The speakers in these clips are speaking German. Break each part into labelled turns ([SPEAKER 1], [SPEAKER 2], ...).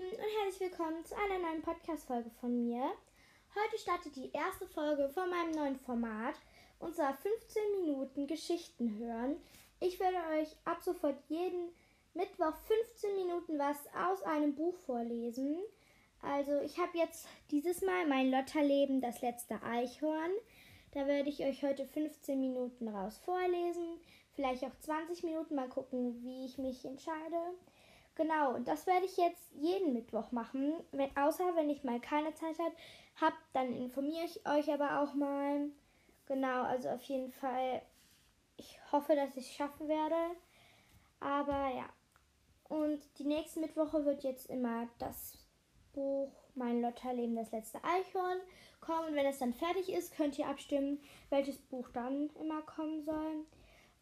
[SPEAKER 1] Lieben und herzlich willkommen zu einer neuen Podcast-Folge von mir. Heute startet die erste Folge von meinem neuen Format, und zwar 15 Minuten Geschichten hören. Ich werde euch ab sofort jeden Mittwoch 15 Minuten was aus einem Buch vorlesen. Also ich habe jetzt dieses Mal mein Lotterleben, das letzte Eichhorn. Da werde ich euch heute 15 Minuten raus vorlesen. Vielleicht auch 20 Minuten. Mal gucken, wie ich mich entscheide. Genau, und das werde ich jetzt jeden Mittwoch machen. Wenn, außer wenn ich mal keine Zeit habe, dann informiere ich euch aber auch mal. Genau, also auf jeden Fall. Ich hoffe, dass ich es schaffen werde. Aber ja. Und die nächste Mittwoche wird jetzt immer das Buch Mein Lotterleben, das letzte Eichhorn kommen. Und wenn es dann fertig ist, könnt ihr abstimmen, welches Buch dann immer kommen soll.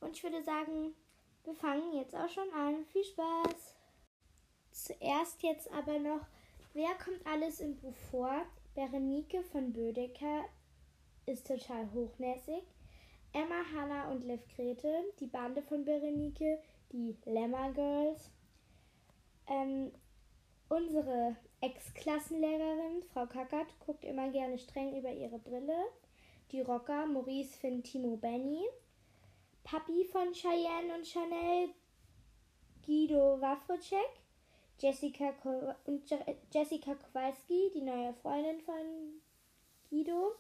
[SPEAKER 1] Und ich würde sagen, wir fangen jetzt auch schon an. Viel Spaß! Zuerst jetzt aber noch, wer kommt alles im Buch vor? Berenike von Bödecker ist total hochnäsig. Emma, Hannah und Liv Grete, die Bande von Berenike, die Lemmer Girls. Ähm, unsere Ex-Klassenlehrerin, Frau Kackert, guckt immer gerne streng über ihre Brille. Die Rocker, Maurice, Finn, Timo, Benny. Papi von Cheyenne und Chanel, Guido Wafrocek. Jessica, Ko und Jessica Kowalski, die neue Freundin von Guido.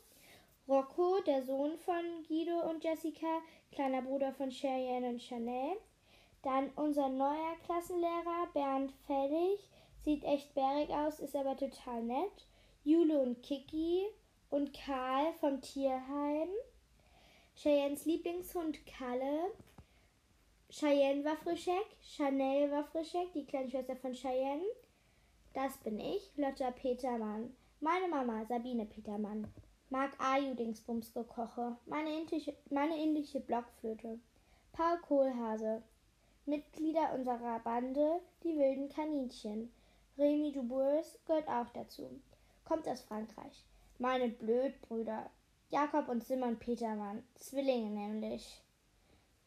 [SPEAKER 1] Rocco, der Sohn von Guido und Jessica, kleiner Bruder von Cheyenne und Chanel. Dann unser neuer Klassenlehrer Bernd Fellig, sieht echt bärig aus, ist aber total nett. Jule und Kiki und Karl vom Tierheim. Cheyennes Lieblingshund Kalle, Cheyenne Wafrischek, Chanel Wafrischek, die kleine Schwester von Cheyenne. Das bin ich, Lotta Petermann. Meine Mama, Sabine Petermann. Marc Aju Dingsbums gekoche. Meine indische, meine indische Blockflöte. Paul Kohlhase. Mitglieder unserer Bande, die wilden Kaninchen. Remy Dubois gehört auch dazu. Kommt aus Frankreich. Meine Blödbrüder. Jakob und Simon Petermann. Zwillinge nämlich.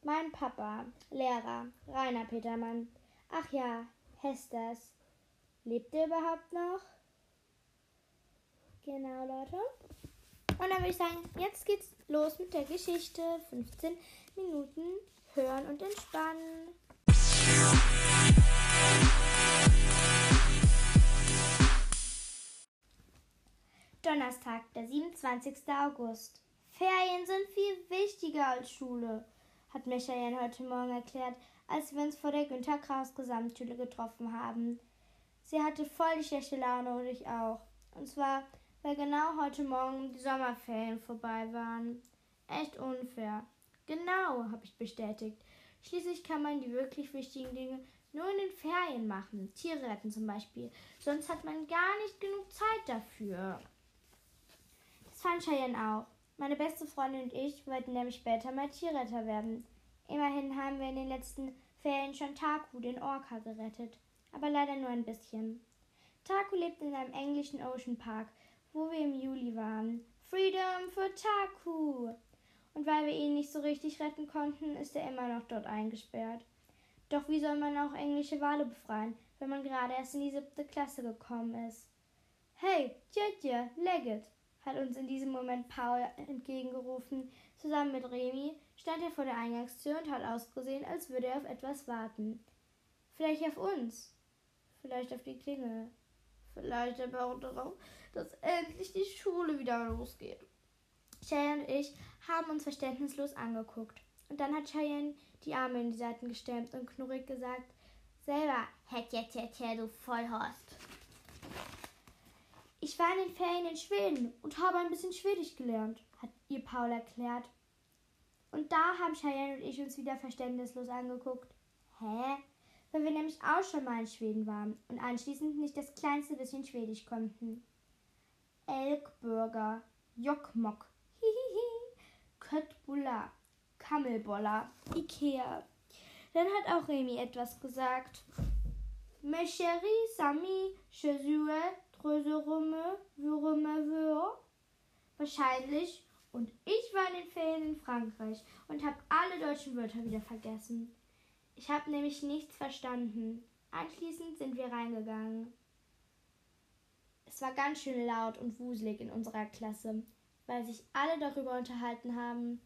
[SPEAKER 1] Mein Papa, Lehrer, Rainer Petermann. Ach ja, Hesters. Lebt er überhaupt noch? Genau, Leute. Und dann würde ich sagen, jetzt geht's los mit der Geschichte. 15 Minuten hören und entspannen. Donnerstag, der 27. August. Ferien sind viel wichtiger als Schule hat Michael heute Morgen erklärt, als wir uns vor der Günter Kraus Gesamtschule getroffen haben. Sie hatte voll die schlechte Laune und ich auch. Und zwar, weil genau heute Morgen die Sommerferien vorbei waren. Echt unfair. Genau, habe ich bestätigt. Schließlich kann man die wirklich wichtigen Dinge nur in den Ferien machen. Tiere retten zum Beispiel. Sonst hat man gar nicht genug Zeit dafür. Das fand Cheyenne auch. Meine beste Freundin und ich wollten nämlich später mal Tierretter werden. Immerhin haben wir in den letzten Ferien schon Taku, den Orca, gerettet. Aber leider nur ein bisschen. Taku lebt in einem englischen Ocean Park, wo wir im Juli waren. Freedom für Taku! Und weil wir ihn nicht so richtig retten konnten, ist er immer noch dort eingesperrt. Doch wie soll man auch englische Wale befreien, wenn man gerade erst in die siebte Klasse gekommen ist? Hey, Tjetje, Leggett! Hat uns in diesem Moment Paul entgegengerufen. Zusammen mit Remi stand er vor der Eingangstür und hat ausgesehen, als würde er auf etwas warten. Vielleicht auf uns, vielleicht auf die Klingel, vielleicht aber auch darauf, dass endlich die Schule wieder losgeht. Cheyenne und ich haben uns verständnislos angeguckt. Und dann hat Cheyenne die Arme in die Seiten gestemmt und knurrig gesagt, selber, hätt jetzt, hätt, du Vollhorst. Ich war in den Ferien in Schweden und habe ein bisschen Schwedisch gelernt, hat ihr Paul erklärt. Und da haben Cheyenne und ich uns wieder verständnislos angeguckt. Hä? Weil wir nämlich auch schon mal in Schweden waren und anschließend nicht das kleinste bisschen Schwedisch konnten. Elkburger, Jokkmokk, hihihi, Köttbullar, Kammelboller, Ikea. Dann hat auch Remi etwas gesagt. Mes chéris amis, je suis Wahrscheinlich. Und ich war in den Ferien in Frankreich und habe alle deutschen Wörter wieder vergessen. Ich habe nämlich nichts verstanden. Anschließend sind wir reingegangen. Es war ganz schön laut und wuselig in unserer Klasse, weil sich alle darüber unterhalten haben,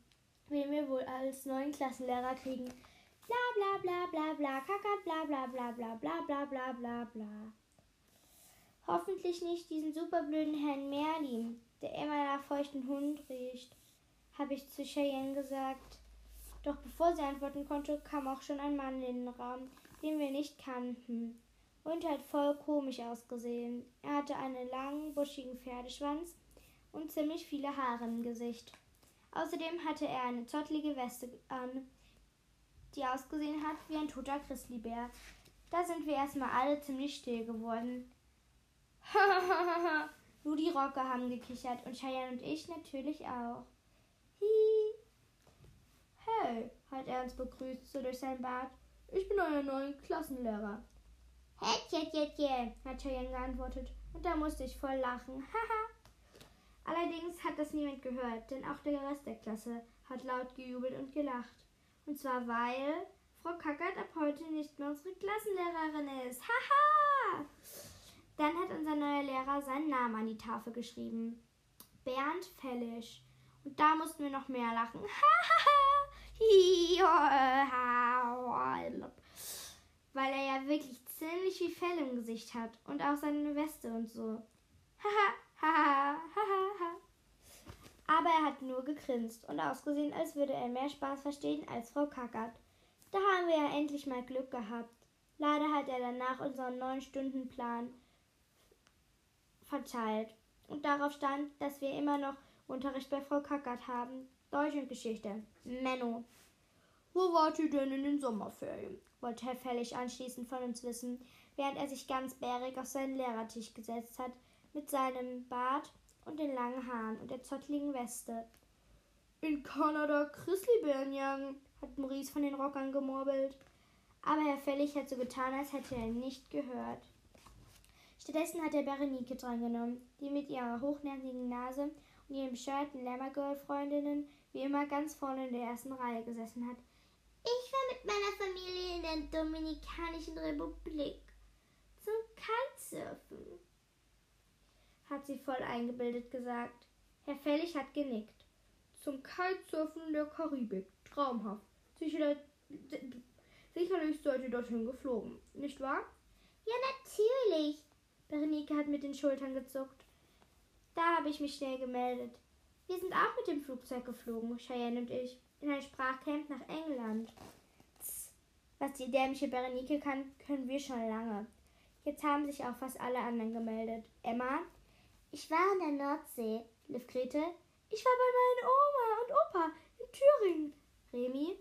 [SPEAKER 1] wen wir wohl als neuen Klassenlehrer kriegen. Bla bla bla bla bla, kackert bla bla bla bla bla bla bla bla bla. Hoffentlich nicht diesen superblöden Herrn Merlin, der immer nach feuchten Hund riecht, habe ich zu Cheyenne gesagt. Doch bevor sie antworten konnte, kam auch schon ein Mann in den Raum, den wir nicht kannten und hat voll komisch ausgesehen. Er hatte einen langen, buschigen Pferdeschwanz und ziemlich viele Haare im Gesicht. Außerdem hatte er eine zottlige Weste an, die ausgesehen hat wie ein toter Grizzlybär. Da sind wir erstmal alle ziemlich still geworden. Nur die Rocker haben gekichert und Cheyenne und ich natürlich auch. Hi. Hey, hat er uns begrüßt, so durch sein Bart. Ich bin euer neuer Klassenlehrer. Hätjetjetje, hat Cheyenne geantwortet. Und da musste ich voll lachen. Haha. Allerdings hat das niemand gehört, denn auch der Rest der Klasse hat laut gejubelt und gelacht. Und zwar weil Frau Kackert ab heute nicht mehr unsere Klassenlehrerin ist. Haha! Dann hat unser neuer Lehrer seinen Namen an die Tafel geschrieben. Bernd Fellisch. Und da mussten wir noch mehr lachen. Weil er ja wirklich ziemlich viel Fell im Gesicht hat und auch seine Weste und so. Aber er hat nur gegrinst und ausgesehen, als würde er mehr Spaß verstehen als Frau Kackert. Da haben wir ja endlich mal Glück gehabt. Leider hat er danach unseren neun Stunden Plan verteilt. Und darauf stand, dass wir immer noch Unterricht bei Frau Kackert haben. Deutsch und Geschichte. Menno. Wo wart ihr denn in den Sommerferien? wollte Herr Fällig anschließend von uns wissen, während er sich ganz bärig auf seinen Lehrertisch gesetzt hat, mit seinem Bart und den langen Haaren und der zottligen Weste. In Kanada Grizzlybären jagen, hat Maurice von den Rockern gemurmelt. Aber Herr Fällig hat so getan, als hätte er ihn nicht gehört. Stattdessen hat er Berenike drangenommen, die mit ihrer hochnäsigen Nase und ihren bescheuerten Lemmergirl-Freundinnen wie immer ganz vorne in der ersten Reihe gesessen hat. Ich war mit meiner Familie in der Dominikanischen Republik zum Kitesurfen, hat sie voll eingebildet gesagt. Herr Fellig hat genickt. Zum Kitesurfen in der Karibik. Traumhaft. Sicherlich, sicherlich seid ihr dorthin geflogen, nicht wahr? Ja, natürlich, Berenike hat mit den Schultern gezuckt. Da habe ich mich schnell gemeldet. Wir sind auch mit dem Flugzeug geflogen, Cheyenne und ich, in ein Sprachcamp nach England. Tss, was die dämliche Berenike kann, können wir schon lange. Jetzt haben sich auch fast alle anderen gemeldet. Emma? Ich war in der Nordsee. Liv Grete? Ich war bei meinen Oma und Opa in Thüringen. Remi?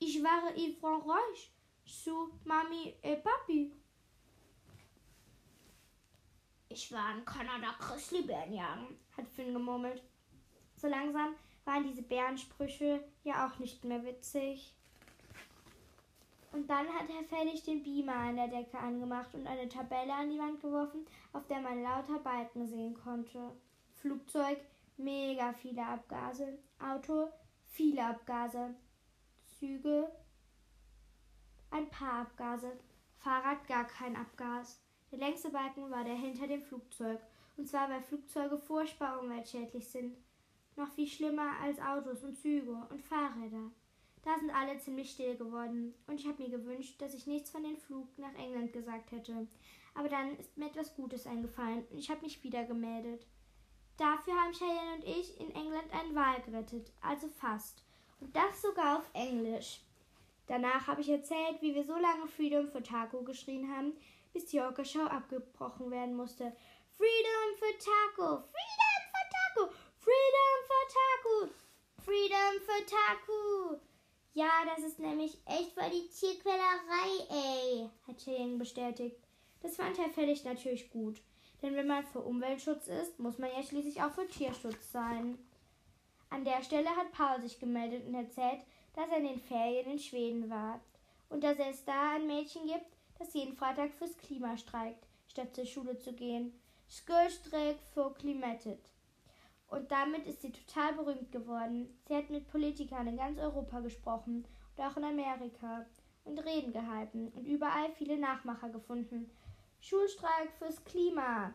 [SPEAKER 1] Ich war in Frankreich. Zu Mami et Papi. Ich war in Kanada Grizzlybären jagen, hat Finn gemurmelt. So langsam waren diese Bärensprüche ja auch nicht mehr witzig. Und dann hat Herr Fellig den Beamer an der Decke angemacht und eine Tabelle an die Wand geworfen, auf der man lauter Balken sehen konnte. Flugzeug, mega viele Abgase. Auto, viele Abgase. Züge, ein paar Abgase. Fahrrad, gar kein Abgas. Der längste Balken war der hinter dem Flugzeug, und zwar weil Flugzeuge furchtbar umweltschädlich sind. Noch viel schlimmer als Autos und Züge und Fahrräder. Da sind alle ziemlich still geworden, und ich habe mir gewünscht, dass ich nichts von dem Flug nach England gesagt hätte. Aber dann ist mir etwas Gutes eingefallen, und ich habe mich wieder gemeldet. Dafür haben Cheyenne und ich in England einen Wal gerettet, also fast. Und das sogar auf Englisch. Danach habe ich erzählt, wie wir so lange Freedom for Taco geschrien haben, bis die Orca-Show abgebrochen werden musste. Freedom for Taco! Freedom for Taco! Freedom for Taco! Freedom for Taco! Ja, das ist nämlich echt voll die Tierquälerei, ey, hat Cheyenne bestätigt. Das fand Herr Fellig natürlich gut. Denn wenn man für Umweltschutz ist, muss man ja schließlich auch für Tierschutz sein. An der Stelle hat Paul sich gemeldet und erzählt, dass er in den Ferien in Schweden war und dass es da ein Mädchen gibt, das jeden Freitag fürs Klima streikt, statt zur Schule zu gehen. Skurstreik for Climated. Und damit ist sie total berühmt geworden. Sie hat mit Politikern in ganz Europa gesprochen und auch in Amerika und Reden gehalten und überall viele Nachmacher gefunden. Schulstreik fürs Klima.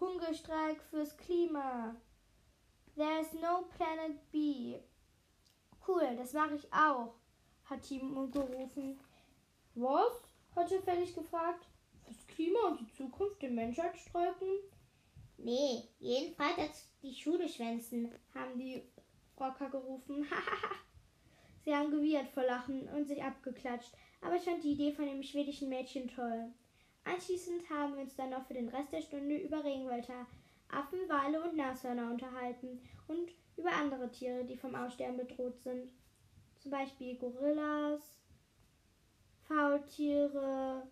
[SPEAKER 1] Hungerstreik fürs Klima. There's no planet B. Cool, das mache ich auch, hat Timo gerufen. Was? Er fällig gefragt. Fürs Klima und die Zukunft der Menschheit streiken?
[SPEAKER 2] Nee, jeden Freitag die Schule schwänzen,
[SPEAKER 1] haben die Rocker gerufen. Sie haben gewidert vor Lachen und sich abgeklatscht, aber ich fand die Idee von dem schwedischen Mädchen toll. Anschließend haben wir uns dann noch für den Rest der Stunde über Regenwälder, Affen, Wale und Nashörner unterhalten und über andere Tiere, die vom Aussterben bedroht sind. Zum Beispiel Gorillas, Faultiere,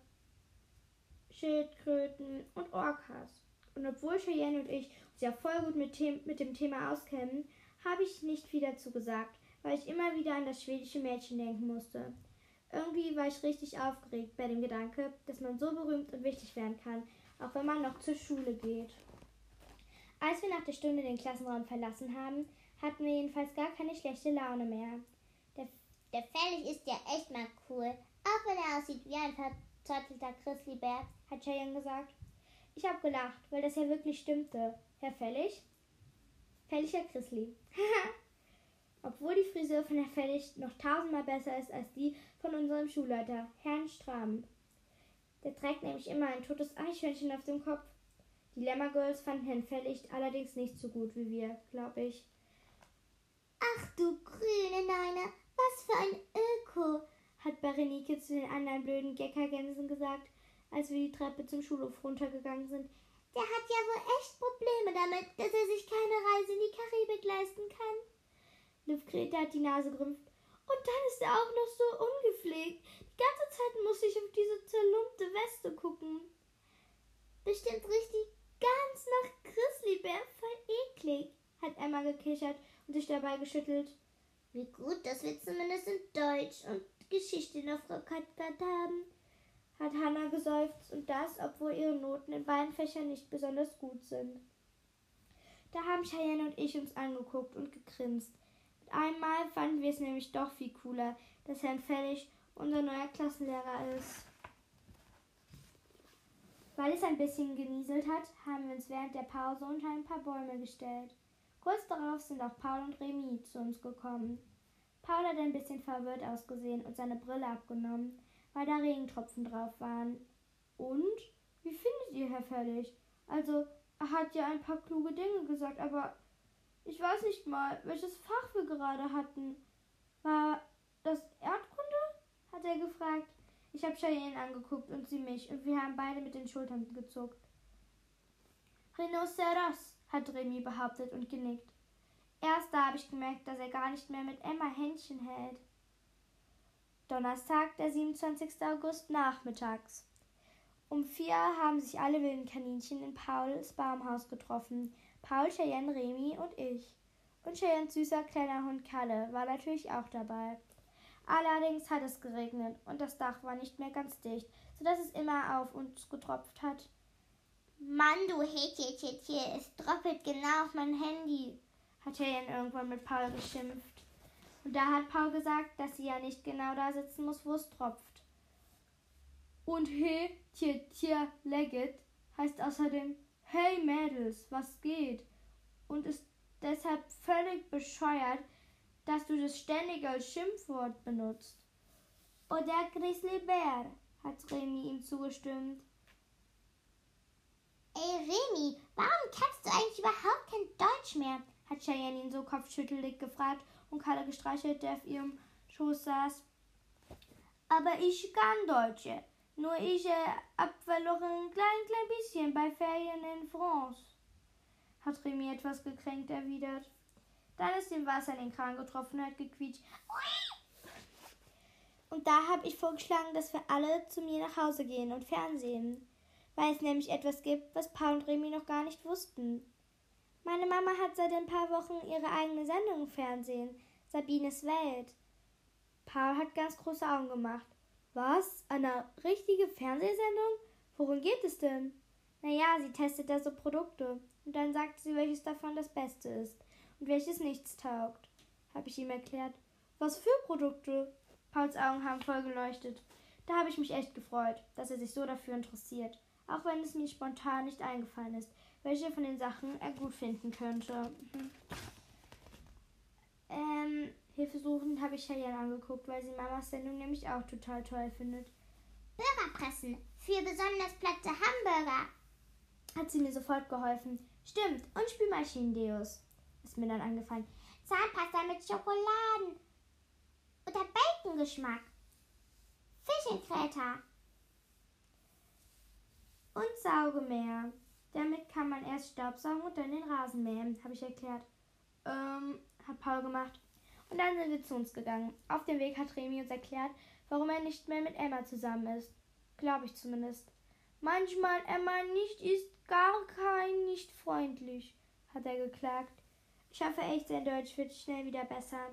[SPEAKER 1] Schildkröten und Orcas. Und obwohl Cheyenne und ich uns ja voll gut mit, mit dem Thema auskennen, habe ich nicht viel dazu gesagt, weil ich immer wieder an das schwedische Mädchen denken musste. Irgendwie war ich richtig aufgeregt bei dem Gedanke, dass man so berühmt und wichtig werden kann, auch wenn man noch zur Schule geht. Als wir nach der Stunde den Klassenraum verlassen haben, hatten wir jedenfalls gar keine schlechte Laune mehr.
[SPEAKER 2] Der, der Felix ist ja echt mal cool, auch wenn er aussieht wie ein verzottelter Chrislibär, hat Cheyenne gesagt.
[SPEAKER 1] Ich habe gelacht, weil das ja wirklich stimmte. Herr? Fellig Herr Chrisli. Obwohl die Frisur von Herr Fellig noch tausendmal besser ist als die von unserem Schulleiter, Herrn Strahm. Der trägt nämlich immer ein totes Eichhörnchen auf dem Kopf. Die Lemmer Girls fanden Herrn Fellicht allerdings nicht so gut wie wir, glaube ich.
[SPEAKER 2] Ach du grüne Neune, was für ein Öko,
[SPEAKER 1] hat Berenike zu den anderen blöden Geckergänsen gesagt, als wir die Treppe zum Schulhof runtergegangen sind.
[SPEAKER 2] Der hat ja wohl echt Probleme damit, dass er sich keine Reise in die Karibik leisten kann.
[SPEAKER 1] Liv Grete hat die Nase gerümpft. Und dann ist er auch noch so ungepflegt. Die ganze Zeit muss ich auf diese zerlumpte Weste gucken.
[SPEAKER 2] Bestimmt richtig ganz nach Grizzlybär, voll eklig, hat Emma gekichert und sich dabei geschüttelt. Wie gut, dass wir zumindest in Deutsch und Geschichte noch Frau Katkat haben,
[SPEAKER 1] hat Hannah geseufzt und das, obwohl ihre Noten in beiden Fächern nicht besonders gut sind. Da haben Cheyenne und ich uns angeguckt und gegrinst. Mit einmal fanden wir es nämlich doch viel cooler, dass Herrn Fellig unser neuer Klassenlehrer ist. Weil es ein bisschen genieselt hat, haben wir uns während der Pause unter ein paar Bäume gestellt. Kurz darauf sind auch Paul und Remy zu uns gekommen. Paul hat ein bisschen verwirrt ausgesehen und seine Brille abgenommen, weil da Regentropfen drauf waren. Und? Wie findet ihr Herr Fellig? Also, er hat ja ein paar kluge Dinge gesagt, aber ich weiß nicht mal, welches Fach wir gerade hatten. War das Erdkunde? hat er gefragt. Ich habe Cheyenne angeguckt und sie mich, und wir haben beide mit den Schultern gezuckt. Rhinoceros, hat Remy behauptet und genickt. Erst da habe ich gemerkt, dass er gar nicht mehr mit Emma Händchen hält. Donnerstag, der 27. August nachmittags. Um vier haben sich alle wilden Kaninchen in Pauls Baumhaus getroffen. Paul, Cheyenne, Remy und ich. Und Cheyennes süßer kleiner Hund Kalle war natürlich auch dabei. Allerdings hat es geregnet und das Dach war nicht mehr ganz dicht, sodass es immer auf uns getropft hat.
[SPEAKER 2] Mann, du Hätchen, es troppelt genau auf mein Handy, hat Cheyenne irgendwann mit Paul geschimpft.
[SPEAKER 1] Und da hat Paul gesagt, dass sie ja nicht genau da sitzen muss, wo es tropft. Und he, tje, tje, legget heißt außerdem Hey Mädels, was geht? Und ist deshalb völlig bescheuert, dass du das ständig als Schimpfwort benutzt.
[SPEAKER 2] Oder Grizzly Bär, hat Remy ihm zugestimmt. Ey Remy, warum kannst du eigentlich überhaupt kein Deutsch mehr?
[SPEAKER 1] Hat Cheyenne ihn so kopfschüttelig gefragt und Kalle gestreichelt, der auf ihrem Schoß saß. Aber ich kann Deutsche. Nur ich äh, hab verloren ein klein, klein bisschen bei Ferien in France, hat Remy etwas gekränkt erwidert. Dann ist dem Wasser in den Kran getroffen und hat gequietscht. Und da habe ich vorgeschlagen, dass wir alle zu mir nach Hause gehen und Fernsehen, weil es nämlich etwas gibt, was Paul und Remy noch gar nicht wussten. Meine Mama hat seit ein paar Wochen ihre eigene Sendung im Fernsehen, Sabines Welt. Paul hat ganz große Augen gemacht. Was? Eine richtige Fernsehsendung? Worum geht es denn? Naja, sie testet da so Produkte. Und dann sagt sie, welches davon das Beste ist und welches nichts taugt. Habe ich ihm erklärt. Was für Produkte? Pauls Augen haben voll geleuchtet. Da habe ich mich echt gefreut, dass er sich so dafür interessiert. auch wenn es mir spontan nicht eingefallen ist, welche von den Sachen er gut finden könnte. Mhm. Ähm, Hilfesuchend habe ich Cheyenne angeguckt, weil sie Mamas Sendung nämlich auch total toll findet.
[SPEAKER 2] Burgerpressen für besonders platte Hamburger.
[SPEAKER 1] Hat sie mir sofort geholfen. Stimmt, und Spülmaschinen-Deos. Ist mir dann angefallen.
[SPEAKER 2] Zahnpasta mit Schokoladen. Oder Bacon-Geschmack. Fischenträter.
[SPEAKER 1] Und Saugemäher. Damit kann man erst Staubsaugen und dann den Rasen mähen, habe ich erklärt. Ähm, hat Paul gemacht. Und dann sind wir zu uns gegangen. Auf dem Weg hat Remy uns erklärt, warum er nicht mehr mit Emma zusammen ist. Glaube ich zumindest. Manchmal Emma nicht ist gar kein nicht freundlich, hat er geklagt. Ich hoffe echt, sein Deutsch wird schnell wieder besser.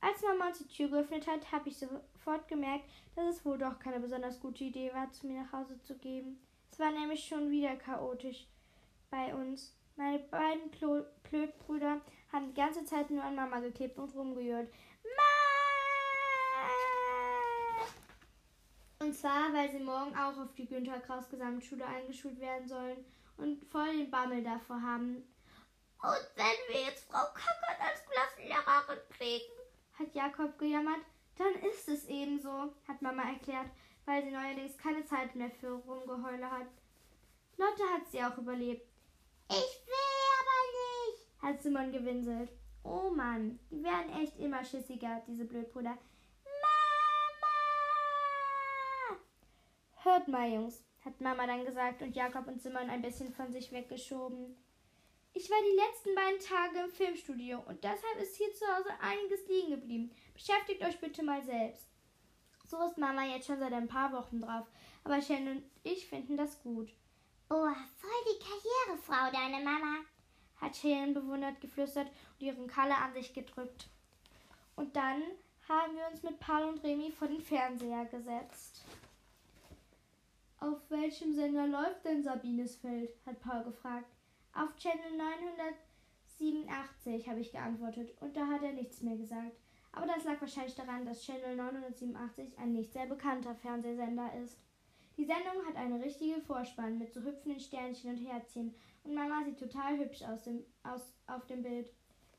[SPEAKER 1] Als Mama uns die Tür geöffnet hat, habe ich sofort gemerkt, dass es wohl doch keine besonders gute Idee war, zu mir nach Hause zu gehen. Es war nämlich schon wieder chaotisch bei uns. Meine beiden Plötbrüder haben die ganze Zeit nur an Mama geklebt und rumgehört. Und zwar, weil sie morgen auch auf die Günther Kraus Gesamtschule eingeschult werden sollen und voll den Bammel davor haben.
[SPEAKER 2] Und wenn wir jetzt Frau Kackert als Klassenlehrerin kriegen,
[SPEAKER 1] hat Jakob gejammert, dann ist es eben so, hat Mama erklärt, weil sie neuerdings keine Zeit mehr für Rumgeheule hat. Lotte hat sie auch überlebt.
[SPEAKER 2] Ich will aber nicht,
[SPEAKER 1] hat Simon gewinselt. Oh Mann, die werden echt immer schissiger, diese Blödbrüder. Mama! Hört mal, Jungs, hat Mama dann gesagt und Jakob und Simon ein bisschen von sich weggeschoben. Ich war die letzten beiden Tage im Filmstudio und deshalb ist hier zu Hause einiges liegen geblieben. Beschäftigt euch bitte mal selbst. So ist Mama jetzt schon seit ein paar Wochen drauf, aber Shannon und ich finden das gut.
[SPEAKER 2] Oh, voll die Karrierefrau, deine Mama,
[SPEAKER 1] hat Shannon bewundert geflüstert und ihren Kalle an sich gedrückt. Und dann haben wir uns mit Paul und Remy vor den Fernseher gesetzt. Auf welchem Sender läuft denn Sabines Feld? hat Paul gefragt. Auf Channel 987 habe ich geantwortet und da hat er nichts mehr gesagt. Aber das lag wahrscheinlich daran, dass Channel 987 ein nicht sehr bekannter Fernsehsender ist. Die Sendung hat eine richtige Vorspann mit so hüpfenden Sternchen und Herzchen und Mama sieht total hübsch aus, dem, aus auf dem Bild.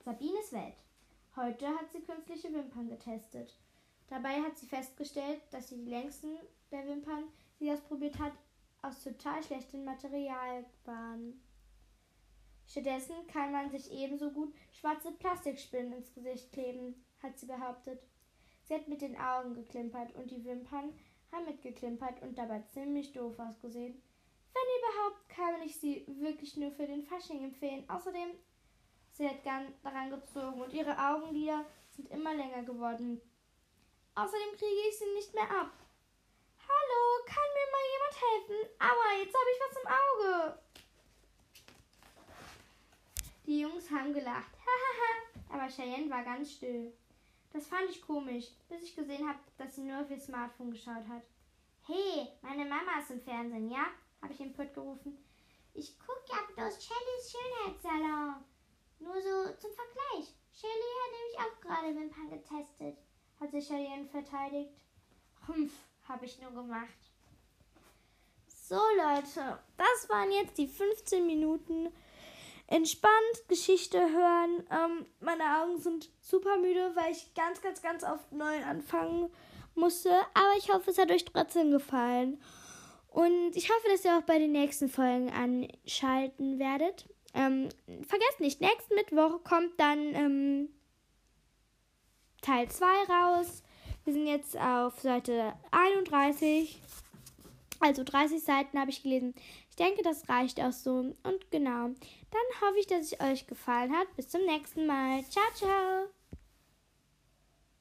[SPEAKER 1] Sabines Welt. Heute hat sie künstliche Wimpern getestet. Dabei hat sie festgestellt, dass sie die längsten der Wimpern, die sie ausprobiert hat, aus total schlechtem Material waren. Stattdessen kann man sich ebenso gut schwarze Plastikspinnen ins Gesicht kleben, hat sie behauptet. Sie hat mit den Augen geklimpert und die Wimpern haben mitgeklimpert und dabei ziemlich doof ausgesehen. Wenn überhaupt, kann ich sie wirklich nur für den Fasching empfehlen. Außerdem, sie hat gern daran gezogen und ihre Augenlider sind immer länger geworden. Außerdem kriege ich sie nicht mehr ab. Hallo, kann mir mal jemand helfen? Aua, jetzt habe ich was im Auge. Die Jungs haben gelacht. Hahaha. Aber Cheyenne war ganz still. Das fand ich komisch, bis ich gesehen habe, dass sie nur auf ihr Smartphone geschaut hat. Hey, meine Mama ist im Fernsehen, ja? habe ich im Put gerufen. Ich gucke ja bloß Shellys Schönheitssalon. Nur so zum Vergleich. Shelly hat nämlich auch gerade Wimpern getestet, hat sich Cheyenne verteidigt. Humpf, habe ich nur gemacht. So Leute, das waren jetzt die 15 Minuten entspannt Geschichte hören. Ähm, meine Augen sind super müde, weil ich ganz, ganz, ganz oft neu anfangen musste. Aber ich hoffe, es hat euch trotzdem gefallen. Und ich hoffe, dass ihr auch bei den nächsten Folgen anschalten werdet. Ähm, vergesst nicht, nächsten Mittwoch kommt dann ähm, Teil 2 raus. Wir sind jetzt auf Seite 31. Also 30 Seiten habe ich gelesen. Ich denke, das reicht auch so. Und genau. Dann hoffe ich, dass es euch gefallen hat. Bis zum nächsten Mal. Ciao, ciao.